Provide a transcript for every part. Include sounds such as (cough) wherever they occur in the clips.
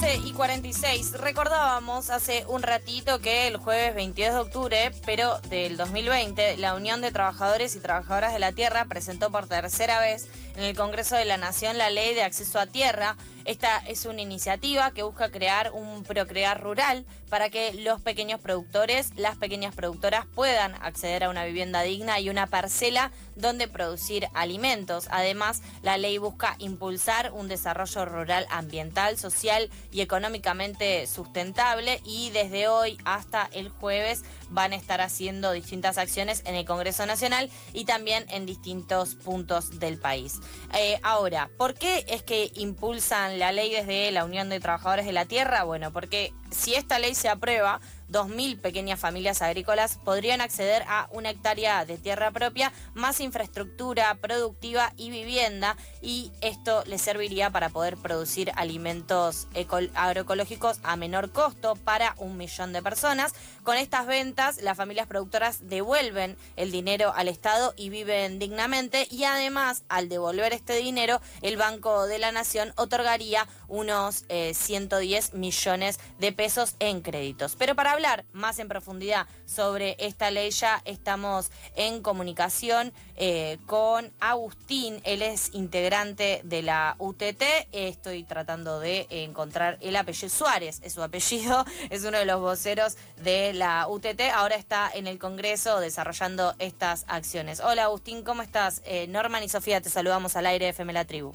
12 y 46. Recordábamos hace un ratito que el jueves 22 de octubre, pero del 2020, la Unión de Trabajadores y Trabajadoras de la Tierra presentó por tercera vez en el Congreso de la Nación la Ley de Acceso a Tierra. Esta es una iniciativa que busca crear un procrear rural para que los pequeños productores, las pequeñas productoras puedan acceder a una vivienda digna y una parcela donde producir alimentos. Además, la ley busca impulsar un desarrollo rural ambiental, social y económicamente sustentable y desde hoy hasta el jueves van a estar haciendo distintas acciones en el Congreso Nacional y también en distintos puntos del país. Eh, ahora, ¿por qué es que impulsan la ley desde la Unión de Trabajadores de la Tierra? Bueno, porque si esta ley se aprueba, 2.000 pequeñas familias agrícolas podrían acceder a una hectárea de tierra propia, más infraestructura productiva y vivienda, y esto les serviría para poder producir alimentos agroecológicos a menor costo para un millón de personas. Con estas ventas, las familias productoras devuelven el dinero al Estado y viven dignamente, y además, al devolver este dinero, el Banco de la Nación otorgaría unos 110 eh, millones de pesos en créditos. Pero para hablar más en profundidad sobre esta ley ya estamos en comunicación eh, con Agustín, él es integrante de la UTT, estoy tratando de encontrar el apellido Suárez, es su apellido, (laughs) es uno de los voceros de la UTT, ahora está en el Congreso desarrollando estas acciones. Hola Agustín, ¿cómo estás? Eh, Norman y Sofía, te saludamos al aire FM La Tribu.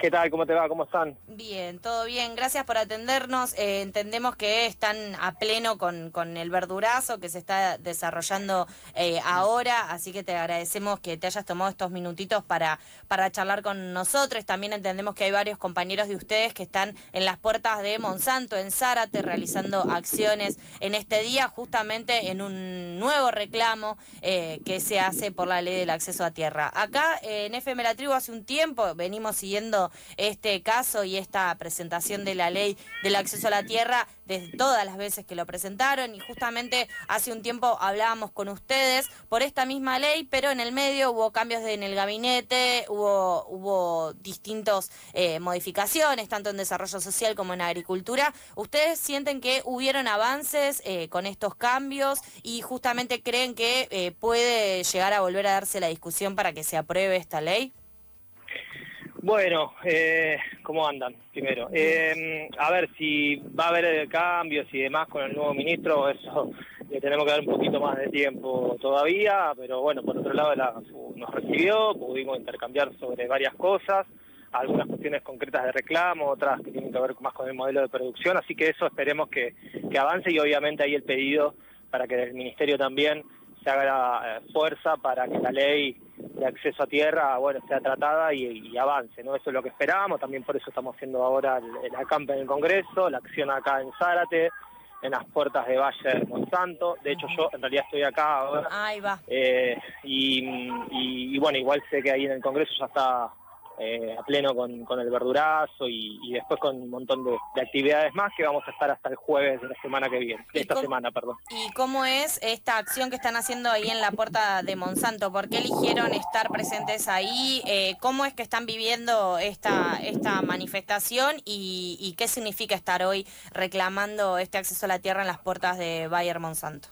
¿Qué tal? ¿Cómo te va? ¿Cómo están? Bien, todo bien. Gracias por atendernos. Eh, entendemos que están a pleno con, con, el verdurazo que se está desarrollando eh, ahora, así que te agradecemos que te hayas tomado estos minutitos para, para charlar con nosotros. También entendemos que hay varios compañeros de ustedes que están en las puertas de Monsanto, en Zárate, realizando acciones en este día, justamente en un nuevo reclamo eh, que se hace por la ley del acceso a tierra. Acá en FM La Tribu hace un tiempo venimos siguiendo este caso y esta presentación de la ley del acceso a la tierra desde todas las veces que lo presentaron y justamente hace un tiempo hablábamos con ustedes por esta misma ley, pero en el medio hubo cambios en el gabinete, hubo, hubo distintas eh, modificaciones, tanto en desarrollo social como en agricultura. ¿Ustedes sienten que hubieron avances eh, con estos cambios y justamente creen que eh, puede llegar a volver a darse la discusión para que se apruebe esta ley? Bueno, eh, ¿cómo andan? Primero, eh, a ver si va a haber cambios y demás con el nuevo ministro, eso le tenemos que dar un poquito más de tiempo todavía, pero bueno, por otro lado la, nos recibió, pudimos intercambiar sobre varias cosas, algunas cuestiones concretas de reclamo, otras que tienen que ver más con el modelo de producción, así que eso esperemos que, que avance y obviamente ahí el pedido para que el ministerio también se haga eh, fuerza para que la ley de acceso a tierra, bueno, sea tratada y, avance, ¿no? Eso es lo que esperábamos, también por eso estamos haciendo ahora el, acampe en el Congreso, la acción acá en Zárate, en las puertas de Valle Monsanto, de hecho yo en realidad estoy acá ahora. Ahí va. Eh, y, bueno, igual sé que ahí en el Congreso ya está eh, a pleno con, con, el verdurazo y, después con un montón de, actividades más que vamos a estar hasta el jueves de la semana que viene, de esta semana, perdón. ¿Y cómo es esta acción que están haciendo ahí en la puerta de Monsanto? ¿Por qué eligieron estar presentes ahí? Eh, ¿Cómo es que están viviendo esta, esta manifestación y, y qué significa estar hoy reclamando este acceso a la tierra en las puertas de Bayer Monsanto?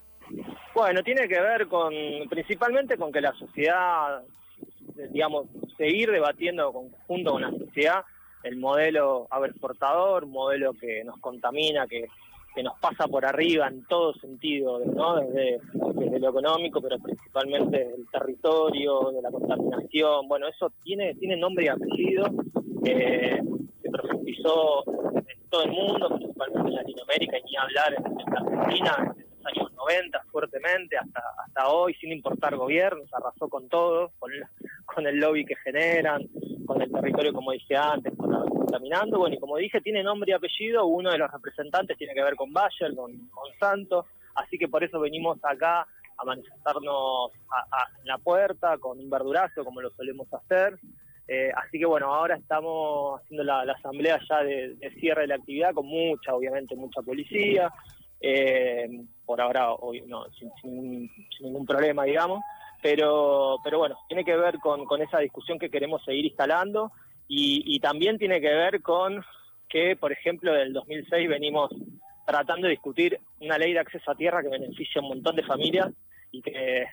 Bueno, tiene que ver con principalmente con que la sociedad digamos, seguir debatiendo junto con la sociedad el modelo agroexportador, modelo que nos contamina, que, que nos pasa por arriba en todo sentido, ¿no? desde, desde lo económico, pero principalmente del territorio, de la contaminación. Bueno, eso tiene, tiene nombre y apellido, eh, se profundizó en todo el mundo, principalmente en Latinoamérica, y ni hablar en, en Argentina, años 90 fuertemente hasta hasta hoy sin importar gobiernos arrasó con todo con con el lobby que generan con el territorio como dije antes con la, contaminando bueno y como dije tiene nombre y apellido uno de los representantes tiene que ver con Bayer con Monsanto así que por eso venimos acá a manifestarnos en la puerta con un verdurazo como lo solemos hacer. Eh, así que bueno, ahora estamos haciendo la, asamblea ya de, cierre de la actividad con mucha, obviamente, mucha policía. Eh, por ahora, hoy no, sin, ningún problema, digamos. Pero, pero bueno, tiene que ver con, esa discusión que queremos seguir instalando y, también tiene que ver con que, por ejemplo, del 2006 venimos tratando de discutir una ley de acceso a tierra que beneficia a un montón de familias y que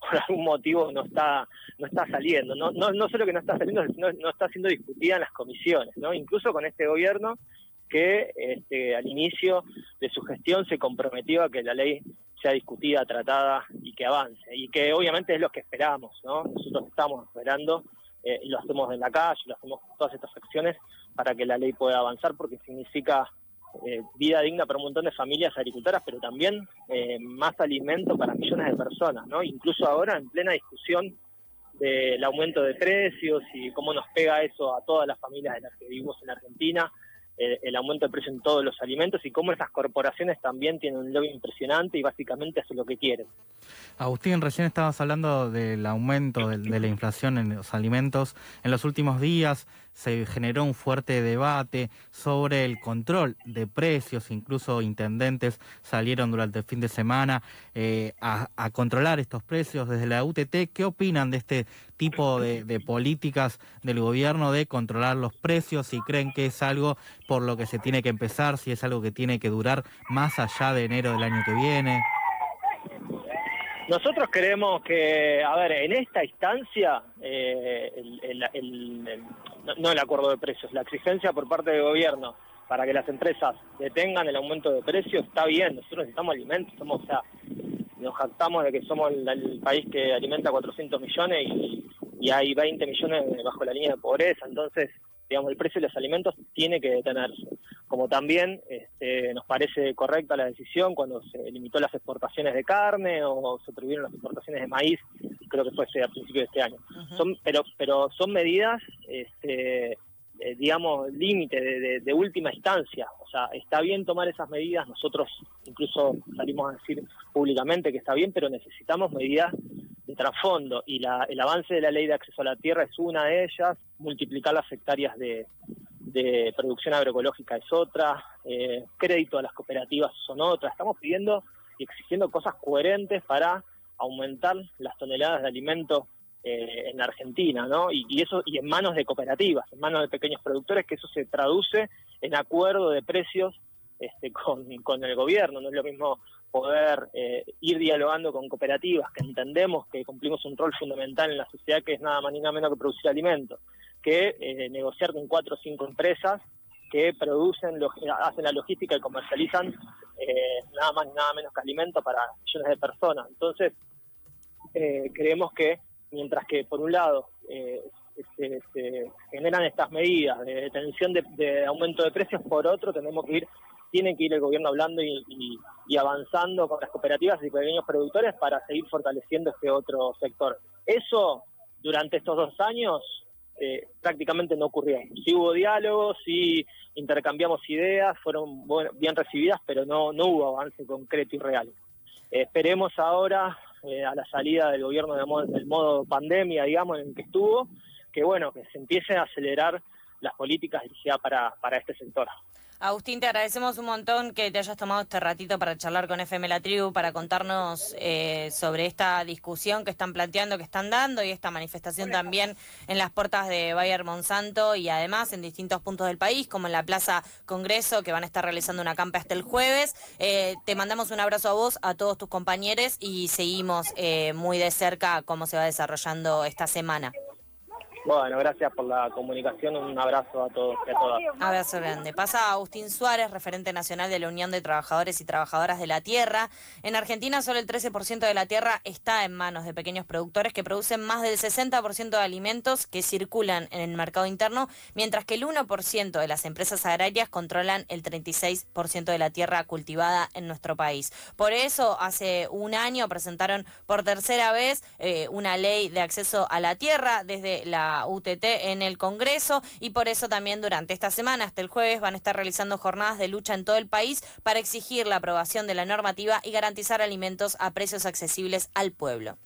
por algún motivo no está no está saliendo. No, no, no solo que no está saliendo, sino no está siendo discutida en las comisiones, ¿no? Incluso con este gobierno que este, al inicio de su gestión se comprometió a que la ley sea discutida, tratada y que avance. Y que obviamente es lo que esperamos, ¿no? Nosotros estamos esperando eh, y lo hacemos en la calle, lo hacemos todas estas acciones para que la ley pueda avanzar porque significa eh, vida digna para un montón de familias agricultoras, pero también eh, más alimento para millones de personas, ¿no? Incluso ahora en plena discusión del aumento de precios y cómo nos pega eso a todas las familias de las que vivimos en Argentina, el aumento de precio en todos los alimentos y cómo esas corporaciones también tienen un lobby impresionante y básicamente hacen lo que quieren. Agustín, recién estabas hablando del aumento de, la inflación en los alimentos. En los últimos días se generó un fuerte debate sobre el control de precios, incluso intendentes salieron durante el fin de semana eh, a, controlar estos precios desde la UTT. ¿Qué opinan de este tipo de, políticas del gobierno de controlar los precios? Si creen que es algo por lo que se tiene que empezar, si es algo que tiene que durar más allá de enero del año que viene. Nosotros creemos que, a ver, en esta instancia, eh, no el acuerdo de precios, la exigencia por parte del gobierno para que las empresas detengan el aumento de precios está bien. Nosotros necesitamos alimentos, somos, o sea, nos jactamos de que somos el, país que alimenta 400 millones y, y hay 20 millones bajo la línea de pobreza. Entonces, digamos, el precio de los alimentos tiene que detenerse. Como también este, nos parece correcta la decisión cuando se limitó las exportaciones de carne o se prohibieron las exportaciones de maíz, creo que fue a principios de este año. son, pero, pero son medidas, este, eh, digamos, límite de, de, última instancia. O sea, está bien tomar esas medidas, nosotros incluso salimos a decir públicamente que está bien, pero necesitamos medidas trasfondo y la, el avance de la ley de acceso a la tierra es una de ellas, multiplicar las hectáreas de, producción agroecológica es otra, eh, crédito a las cooperativas son otras. Estamos pidiendo y exigiendo cosas coherentes para aumentar las toneladas de alimento eh, en Argentina, ¿no? Y, eso y en manos de cooperativas, en manos de pequeños productores, que eso se traduce en acuerdo de precios este, (laughs) con, con el gobierno. No es lo mismo poder eh, ir dialogando con cooperativas que entendemos que cumplimos un rol fundamental en la sociedad que es nada más ni nada menos que producir alimentos, que eh, negociar con cuatro o cinco empresas que producen, hacen la logística y comercializan eh, nada más ni nada menos que alimentos para millones de personas. Entonces, creemos que mientras que por un lado se, generan estas medidas de detención de aumento de precios, por otro tenemos que ir tiene que ir el gobierno hablando y, avanzando con las cooperativas y pequeños productores para seguir fortaleciendo este otro sector. Eso, durante estos dos años, eh, prácticamente no ocurrió. Sí hubo diálogos, sí intercambiamos ideas, fueron bien recibidas, pero no, no hubo avance concreto y real. esperemos ahora, eh, a la salida del gobierno del modo pandemia, digamos, en el que estuvo, que bueno, que se empiece a acelerar las políticas dirigidas para, para este sector. Agustín, te agradecemos un montón que te hayas tomado este ratito para charlar con FM La Tribu, para contarnos eh, sobre esta discusión que están planteando, que están dando y esta manifestación también en las puertas de Bayer Monsanto y además en distintos puntos del país, como en la Plaza Congreso, que van a estar realizando una campa hasta el jueves. Eh, te mandamos un abrazo a vos, a todos tus compañeros y seguimos eh, muy de cerca cómo se va desarrollando esta semana. Bueno, gracias por la comunicación. Un abrazo a todos y a todas. Abrazo grande. Pasa Agustín Suárez, referente nacional de la Unión de Trabajadores y Trabajadoras de la Tierra. En Argentina, solo el 13% de la tierra está en manos de pequeños productores que producen más del 60% de alimentos que circulan en el mercado interno, mientras que el 1% de las empresas agrarias controlan el 36% de la tierra cultivada en nuestro país. Por eso, hace un año presentaron por tercera vez eh, una ley de acceso a la tierra desde la UTT en el Congreso y por eso también durante esta semana, hasta el jueves, van a estar realizando jornadas de lucha en todo el país para exigir la aprobación de la normativa y garantizar alimentos a precios accesibles al pueblo.